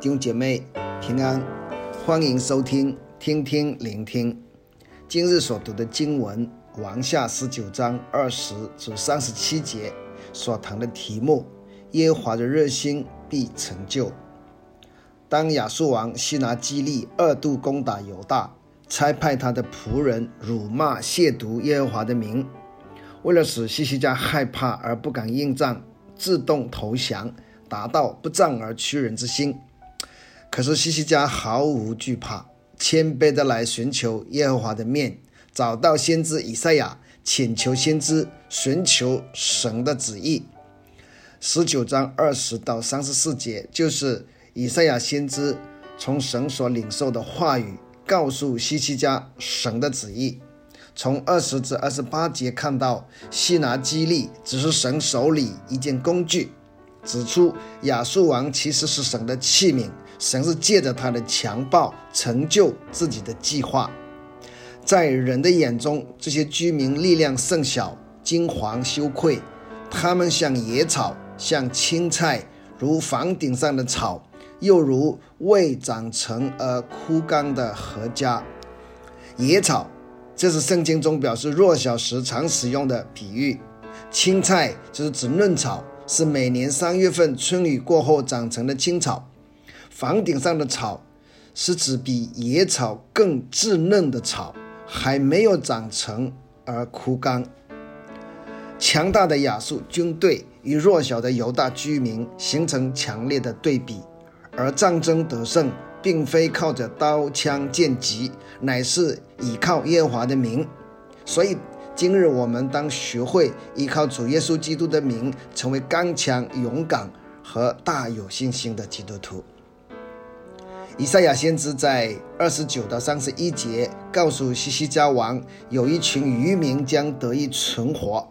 弟兄姐妹平安，欢迎收听听听聆听。今日所读的经文，王下十九章二十至三十七节所谈的题目：耶和华的热心必成就。当亚述王西拿基立二度攻打犹大，差派他的仆人辱骂亵渎耶和华的名，为了使西西家害怕而不敢应战，自动投降，达到不战而屈人之心。可是西西家毫无惧怕，谦卑的来寻求耶和华的面，找到先知以赛亚，请求先知寻求神的旨意。十九章二十到三十四节就是。以赛亚先知从神所领受的话语，告诉西西家神的旨意。从二十至二十八节看到，西拿基立只是神手里一件工具，指出亚述王其实是神的器皿，神是借着他的强暴成就自己的计划。在人的眼中，这些居民力量甚小，惊惶羞愧，他们像野草，像青菜，如房顶上的草。又如未长成而枯干的禾稼，野草，这是圣经中表示弱小时常使用的比喻。青菜就是指嫩草，是每年三月份春雨过后长成的青草。房顶上的草，是指比野草更稚嫩的草，还没有长成而枯干。强大的亚述军队与弱小的犹大居民形成强烈的对比。而战争得胜，并非靠着刀枪剑戟，乃是依靠耶和华的名。所以，今日我们当学会依靠主耶稣基督的名，成为刚强、勇敢和大有信心的基督徒。以赛亚先知在二十九到三十一节告诉西西家王，有一群渔民将得以存活，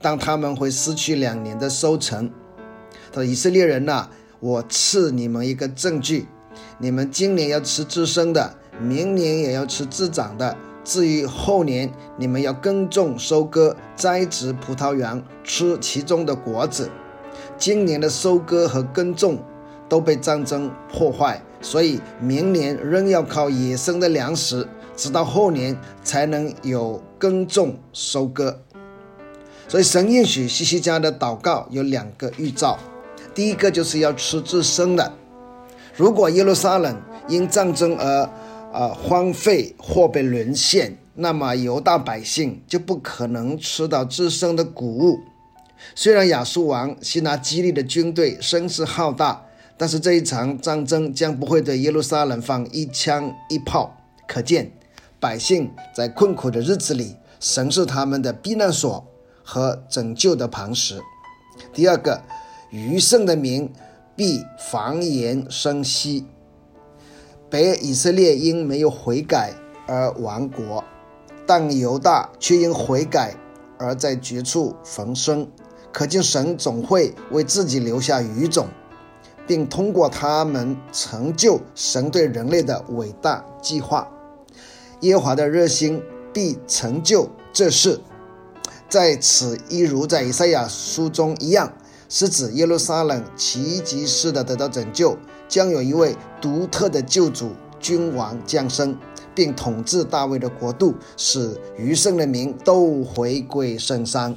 但他们会失去两年的收成。他说：“以色列人呐、”我赐你们一个证据，你们今年要吃自生的，明年也要吃自长的。至于后年，你们要耕种、收割、栽植葡萄园，吃其中的果子。今年的收割和耕种都被战争破坏，所以明年仍要靠野生的粮食，直到后年才能有耕种、收割。所以神应许西西家的祷告有两个预兆。第一个就是要吃自生的。如果耶路撒冷因战争而、呃、荒废或被沦陷，那么犹大百姓就不可能吃到自生的谷物。虽然亚述王西拿基立的军队声势浩大，但是这一场战争将不会对耶路撒冷放一枪一炮。可见百姓在困苦的日子里，神是他们的避难所和拯救的磐石。第二个。余剩的民必繁衍生息。北以色列因没有悔改而亡国，但犹大却因悔改而在绝处逢生。可见神总会为自己留下余种，并通过他们成就神对人类的伟大计划。耶和华的热心必成就这事，在此一如在以赛亚书中一样。是指耶路撒冷奇迹式的得到拯救，将有一位独特的救主君王降生，并统治大卫的国度，使余剩的民都回归圣山。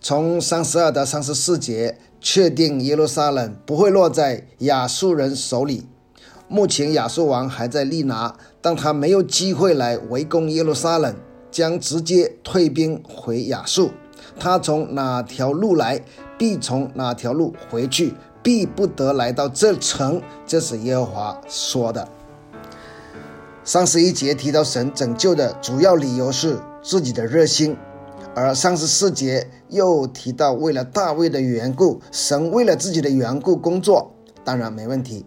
从三十二到三十四节，确定耶路撒冷不会落在亚述人手里。目前亚述王还在利拿，但他没有机会来围攻耶路撒冷，将直接退兵回亚述。他从哪条路来，必从哪条路回去，必不得来到这城。这是耶和华说的。三十一节提到神拯救的主要理由是自己的热心，而三十四节又提到为了大卫的缘故，神为了自己的缘故工作，当然没问题。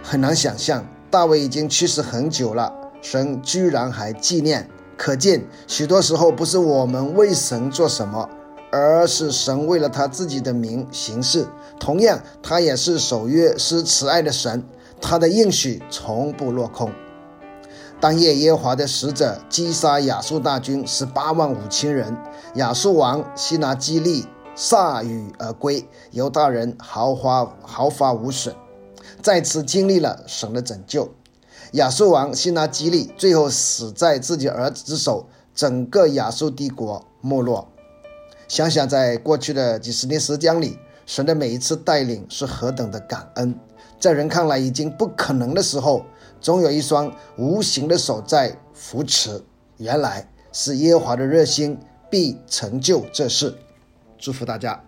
很难想象，大卫已经去世很久了，神居然还纪念。可见，许多时候不是我们为神做什么，而是神为了他自己的名行事。同样，他也是守约施慈爱的神，他的应许从不落空。当夜，耶和华的使者击杀亚述大军十八万五千人，亚述王西拿基立铩羽而归，犹大人毫发毫发无损。再次经历了神的拯救。亚述王西拿基立最后死在自己儿子之手，整个亚述帝国没落。想想在过去的几十年时间里，神的每一次带领是何等的感恩。在人看来已经不可能的时候，总有一双无形的手在扶持。原来是耶和华的热心必成就这事。祝福大家。